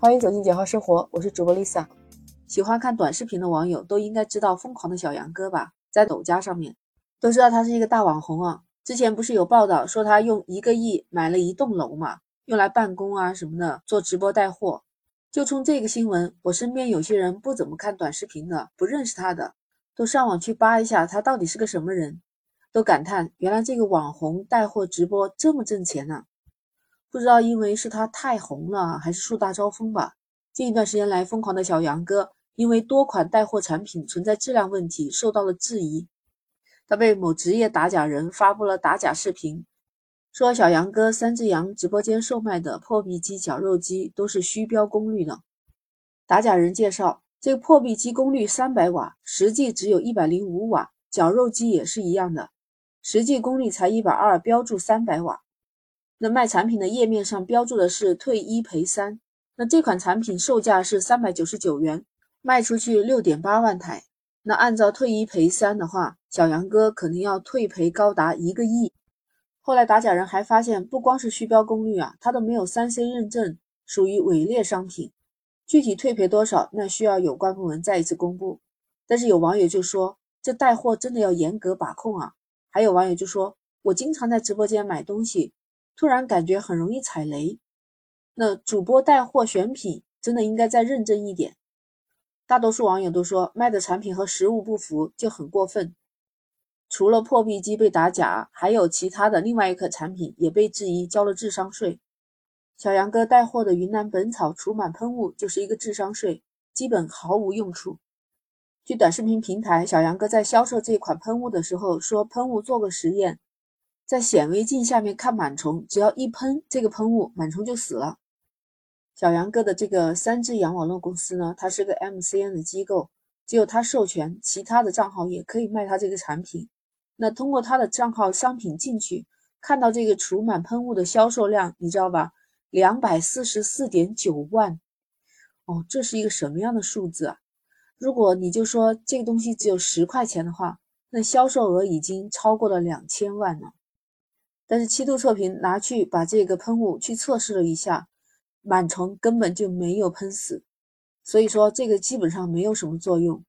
欢迎走进简化生活，我是主播 Lisa。喜欢看短视频的网友都应该知道疯狂的小杨哥吧？在抖加上面都知道他是一个大网红啊。之前不是有报道说他用一个亿买了一栋楼嘛，用来办公啊什么的，做直播带货。就冲这个新闻，我身边有些人不怎么看短视频的，不认识他的，都上网去扒一下他到底是个什么人，都感叹原来这个网红带货直播这么挣钱呢。不知道因为是他太红了，还是树大招风吧。近一段时间来，疯狂的小杨哥因为多款带货产品存在质量问题，受到了质疑。他被某职业打假人发布了打假视频，说小杨哥三只羊直播间售卖的破壁机绞肉机都是虚标功率的。打假人介绍，这个破壁机功率三百瓦，实际只有一百零五瓦；绞肉机也是一样的，实际功率才一百二，标注三百瓦。那卖产品的页面上标注的是退一赔三，那这款产品售价是三百九十九元，卖出去六点八万台。那按照退一赔三的话，小杨哥可能要退赔高达一个亿。后来打假人还发现，不光是虚标功率啊，它都没有三 C 认证，属于伪劣商品。具体退赔多少，那需要有关部门再一次公布。但是有网友就说，这带货真的要严格把控啊。还有网友就说，我经常在直播间买东西。突然感觉很容易踩雷，那主播带货选品真的应该再认真一点。大多数网友都说卖的产品和实物不符就很过分。除了破壁机被打假，还有其他的另外一款产品也被质疑交了智商税。小杨哥带货的云南本草除螨喷雾就是一个智商税，基本毫无用处。据短视频平台，小杨哥在销售这款喷雾的时候说，喷雾做过实验。在显微镜下面看螨虫，只要一喷这个喷雾，螨虫就死了。小杨哥的这个三只羊网络公司呢，它是个 MCN 的机构，只有他授权，其他的账号也可以卖他这个产品。那通过他的账号商品进去，看到这个除螨喷雾的销售量，你知道吧？两百四十四点九万。哦，这是一个什么样的数字啊？如果你就说这个东西只有十块钱的话，那销售额已经超过了两千万了。但是七度测评拿去把这个喷雾去测试了一下，螨虫根本就没有喷死，所以说这个基本上没有什么作用。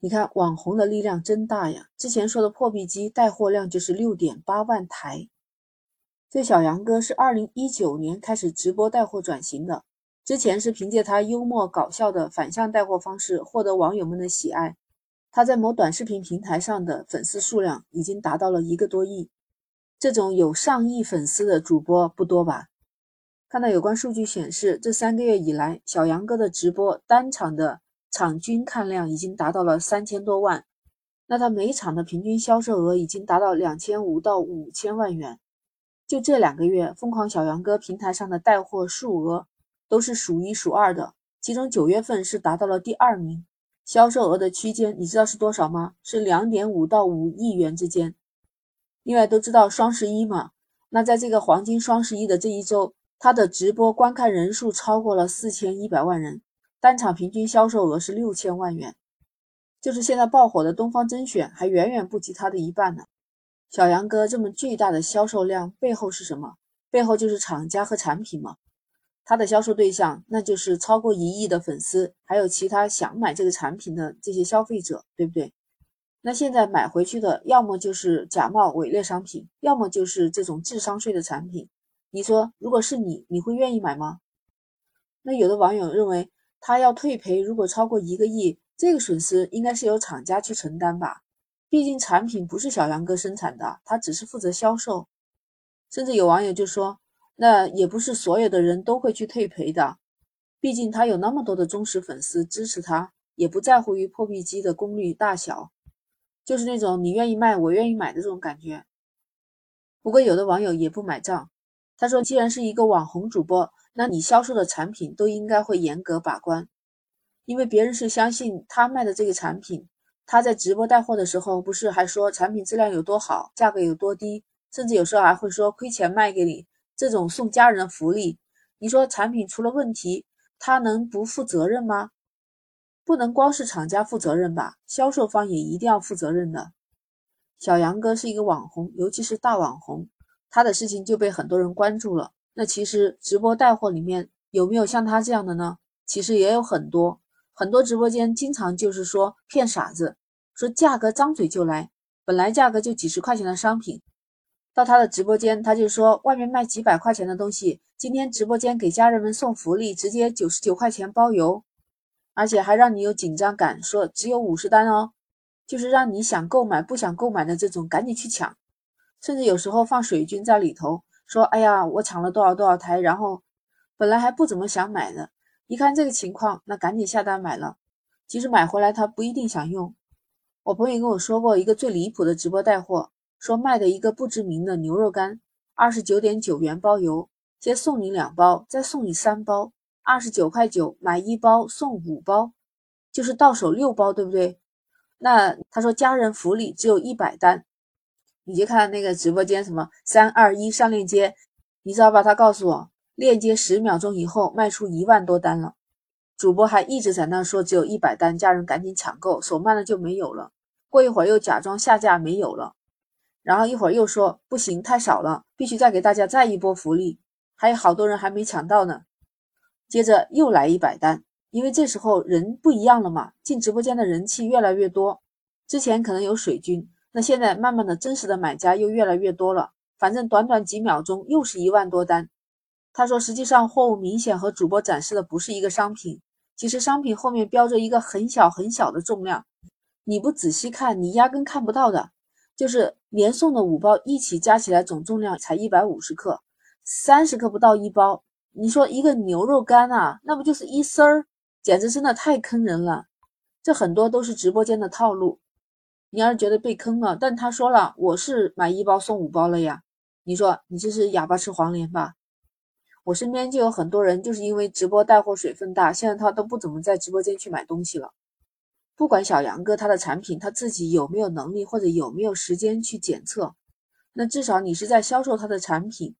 你看网红的力量真大呀！之前说的破壁机带货量就是六点八万台。这小杨哥是二零一九年开始直播带货转型的，之前是凭借他幽默搞笑的反向带货方式获得网友们的喜爱。他在某短视频平台上的粉丝数量已经达到了一个多亿。这种有上亿粉丝的主播不多吧？看到有关数据显示，这三个月以来，小杨哥的直播单场的场均看量已经达到了三千多万，那他每场的平均销售额已经达到两千五到五千万元。就这两个月，疯狂小杨哥平台上的带货数额都是数一数二的，其中九月份是达到了第二名，销售额的区间你知道是多少吗？是两点五到五亿元之间。另外都知道双十一嘛，那在这个黄金双十一的这一周，他的直播观看人数超过了四千一百万人，单场平均销售额是六千万元，就是现在爆火的东方甄选还远远不及他的一半呢。小杨哥这么巨大的销售量背后是什么？背后就是厂家和产品嘛。他的销售对象那就是超过一亿的粉丝，还有其他想买这个产品的这些消费者，对不对？那现在买回去的，要么就是假冒伪劣商品，要么就是这种智商税的产品。你说，如果是你，你会愿意买吗？那有的网友认为，他要退赔，如果超过一个亿，这个损失应该是由厂家去承担吧？毕竟产品不是小杨哥生产的，他只是负责销售。甚至有网友就说，那也不是所有的人都会去退赔的，毕竟他有那么多的忠实粉丝支持他，也不在乎于破壁机的功率大小。就是那种你愿意卖，我愿意买的这种感觉。不过有的网友也不买账，他说：“既然是一个网红主播，那你销售的产品都应该会严格把关，因为别人是相信他卖的这个产品。他在直播带货的时候，不是还说产品质量有多好，价格有多低，甚至有时候还会说亏钱卖给你，这种送家人的福利。你说产品出了问题，他能不负责任吗？”不能光是厂家负责任吧，销售方也一定要负责任的。小杨哥是一个网红，尤其是大网红，他的事情就被很多人关注了。那其实直播带货里面有没有像他这样的呢？其实也有很多，很多直播间经常就是说骗傻子，说价格张嘴就来，本来价格就几十块钱的商品，到他的直播间，他就说外面卖几百块钱的东西，今天直播间给家人们送福利，直接九十九块钱包邮，而且还让你有紧张感，说只有五十单哦，就是让你想购买不想购买的这种赶紧去抢，甚至有时候放水军在里头。说，哎呀，我抢了多少多少台，然后本来还不怎么想买的，一看这个情况，那赶紧下单买了。其实买回来他不一定想用。我朋友跟我说过一个最离谱的直播带货，说卖的一个不知名的牛肉干，二十九点九元包邮，先送你两包，再送你三包，二十九块九买一包送五包，就是到手六包，对不对？那他说家人福利只有一百单。你就看那个直播间什么三二一上链接，你知道吧？他告诉我，链接十秒钟以后卖出一万多单了，主播还一直在那说只有一百单，家人赶紧抢购，手慢了就没有了。过一会儿又假装下架没有了，然后一会儿又说不行太少了，必须再给大家再一波福利，还有好多人还没抢到呢。接着又来一百单，因为这时候人不一样了嘛，进直播间的人气越来越多，之前可能有水军。那现在慢慢的，真实的买家又越来越多了。反正短短几秒钟，又是一万多单。他说，实际上货物明显和主播展示的不是一个商品。其实商品后面标着一个很小很小的重量，你不仔细看，你压根看不到的。就是连送的五包一起加起来总重量才一百五十克，三十克不到一包。你说一个牛肉干啊，那不就是一丝儿？简直真的太坑人了。这很多都是直播间的套路。你要是觉得被坑了，但他说了我是买一包送五包了呀，你说你这是哑巴吃黄连吧？我身边就有很多人就是因为直播带货水分大，现在他都不怎么在直播间去买东西了。不管小杨哥他的产品他自己有没有能力或者有没有时间去检测，那至少你是在销售他的产品，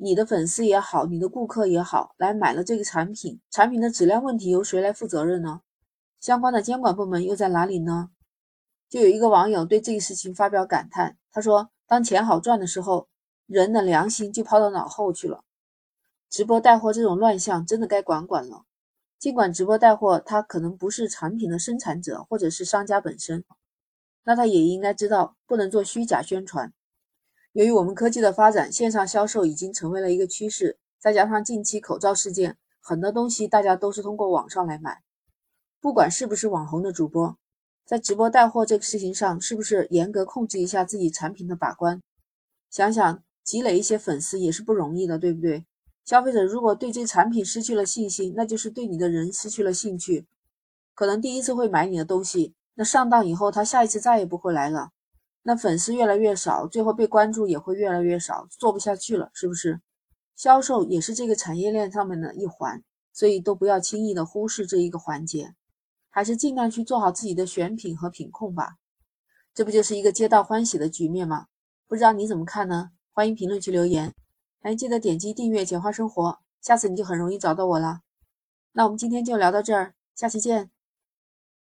你的粉丝也好，你的顾客也好，来买了这个产品，产品的质量问题由谁来负责任呢？相关的监管部门又在哪里呢？就有一个网友对这个事情发表感叹，他说：“当钱好赚的时候，人的良心就抛到脑后去了。直播带货这种乱象，真的该管管了。尽管直播带货他可能不是产品的生产者或者是商家本身，那他也应该知道不能做虚假宣传。由于我们科技的发展，线上销售已经成为了一个趋势，再加上近期口罩事件，很多东西大家都是通过网上来买，不管是不是网红的主播。”在直播带货这个事情上，是不是严格控制一下自己产品的把关？想想积累一些粉丝也是不容易的，对不对？消费者如果对这产品失去了信心，那就是对你的人失去了兴趣。可能第一次会买你的东西，那上当以后，他下一次再也不会来了。那粉丝越来越少，最后被关注也会越来越少，做不下去了，是不是？销售也是这个产业链上面的一环，所以都不要轻易的忽视这一个环节。还是尽量去做好自己的选品和品控吧，这不就是一个皆大欢喜的局面吗？不知道你怎么看呢？欢迎评论区留言，还记得点击订阅“简化生活”，下次你就很容易找到我了。那我们今天就聊到这儿，下期见。